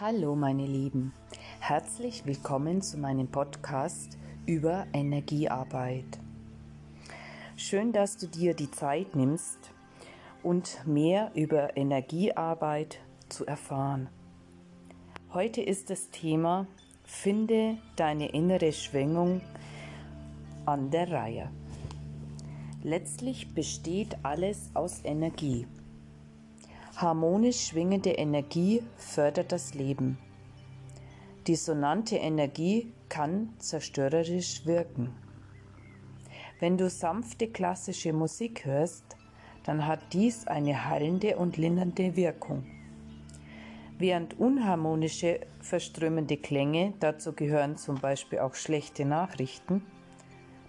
Hallo meine Lieben, herzlich willkommen zu meinem Podcast über Energiearbeit. Schön, dass du dir die Zeit nimmst und mehr über Energiearbeit zu erfahren. Heute ist das Thema Finde deine innere Schwingung an der Reihe. Letztlich besteht alles aus Energie. Harmonisch schwingende Energie fördert das Leben. Dissonante Energie kann zerstörerisch wirken. Wenn du sanfte klassische Musik hörst, dann hat dies eine heilende und lindernde Wirkung. Während unharmonische, verströmende Klänge, dazu gehören zum Beispiel auch schlechte Nachrichten,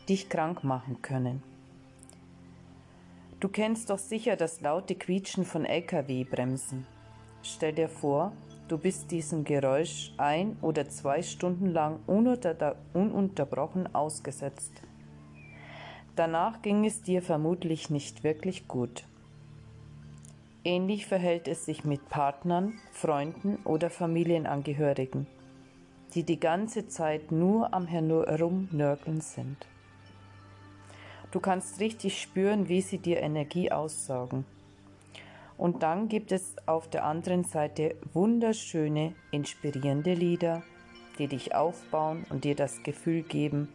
dich krank machen können. Du kennst doch sicher das laute Quietschen von Lkw-Bremsen. Stell dir vor, du bist diesem Geräusch ein oder zwei Stunden lang ununterbrochen ausgesetzt. Danach ging es dir vermutlich nicht wirklich gut. Ähnlich verhält es sich mit Partnern, Freunden oder Familienangehörigen, die die ganze Zeit nur am Herumnörgeln sind. Du kannst richtig spüren, wie sie dir Energie aussaugen. Und dann gibt es auf der anderen Seite wunderschöne, inspirierende Lieder, die dich aufbauen und dir das Gefühl geben,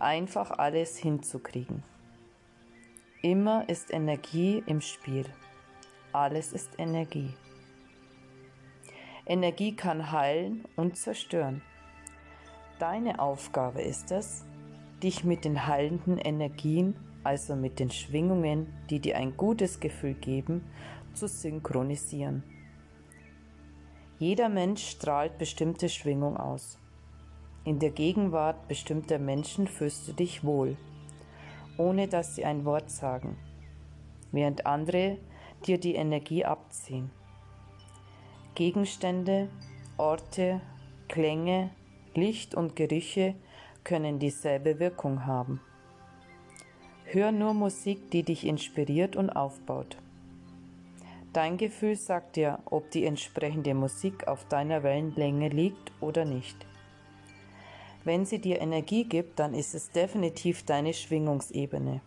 einfach alles hinzukriegen. Immer ist Energie im Spiel. Alles ist Energie. Energie kann heilen und zerstören. Deine Aufgabe ist es, dich mit den heilenden Energien, also mit den Schwingungen, die dir ein gutes Gefühl geben, zu synchronisieren. Jeder Mensch strahlt bestimmte Schwingung aus. In der Gegenwart bestimmter Menschen fühlst du dich wohl, ohne dass sie ein Wort sagen, während andere dir die Energie abziehen. Gegenstände, Orte, Klänge, Licht und Gerüche können dieselbe Wirkung haben. Hör nur Musik, die dich inspiriert und aufbaut. Dein Gefühl sagt dir, ob die entsprechende Musik auf deiner Wellenlänge liegt oder nicht. Wenn sie dir Energie gibt, dann ist es definitiv deine Schwingungsebene.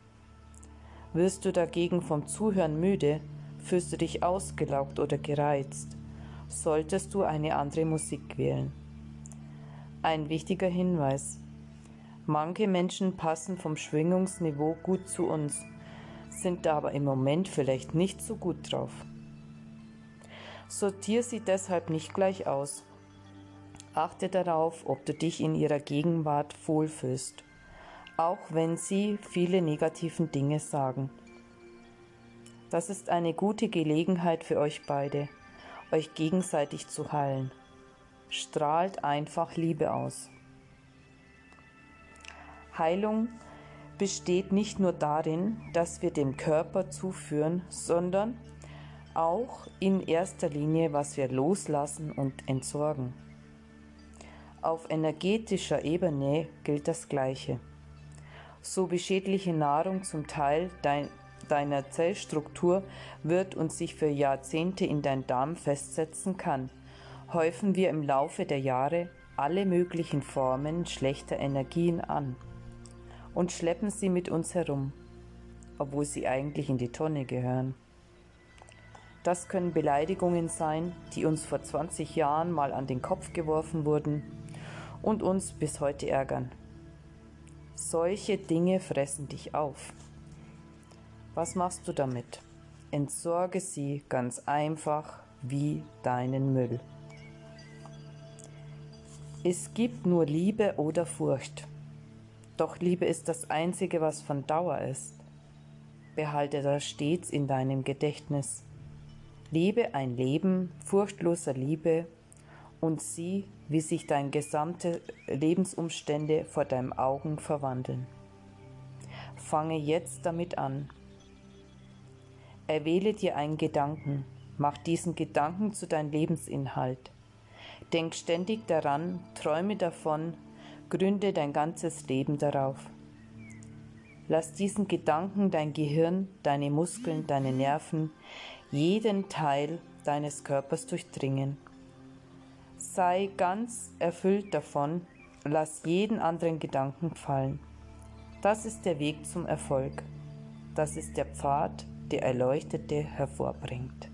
Wirst du dagegen vom Zuhören müde, fühlst du dich ausgelaugt oder gereizt, solltest du eine andere Musik wählen. Ein wichtiger Hinweis. Manche Menschen passen vom Schwingungsniveau gut zu uns, sind aber im Moment vielleicht nicht so gut drauf. Sortier sie deshalb nicht gleich aus. Achte darauf, ob du dich in ihrer Gegenwart wohlfühlst, auch wenn sie viele negativen Dinge sagen. Das ist eine gute Gelegenheit für euch beide, euch gegenseitig zu heilen. Strahlt einfach Liebe aus. Heilung besteht nicht nur darin, dass wir dem Körper zuführen, sondern auch in erster Linie, was wir loslassen und entsorgen. Auf energetischer Ebene gilt das Gleiche. So wie schädliche Nahrung zum Teil dein, deiner Zellstruktur wird und sich für Jahrzehnte in dein Darm festsetzen kann, häufen wir im Laufe der Jahre alle möglichen Formen schlechter Energien an und schleppen sie mit uns herum, obwohl sie eigentlich in die Tonne gehören. Das können Beleidigungen sein, die uns vor 20 Jahren mal an den Kopf geworfen wurden und uns bis heute ärgern. Solche Dinge fressen dich auf. Was machst du damit? Entsorge sie ganz einfach wie deinen Müll. Es gibt nur Liebe oder Furcht. Doch Liebe ist das Einzige, was von Dauer ist. Behalte das stets in deinem Gedächtnis. Lebe ein Leben furchtloser Liebe und sieh, wie sich deine gesamte Lebensumstände vor deinen Augen verwandeln. Fange jetzt damit an. Erwähle dir einen Gedanken, mach diesen Gedanken zu deinem Lebensinhalt. Denk ständig daran, träume davon, Gründe dein ganzes Leben darauf. Lass diesen Gedanken dein Gehirn, deine Muskeln, deine Nerven, jeden Teil deines Körpers durchdringen. Sei ganz erfüllt davon, lass jeden anderen Gedanken fallen. Das ist der Weg zum Erfolg. Das ist der Pfad, der Erleuchtete hervorbringt.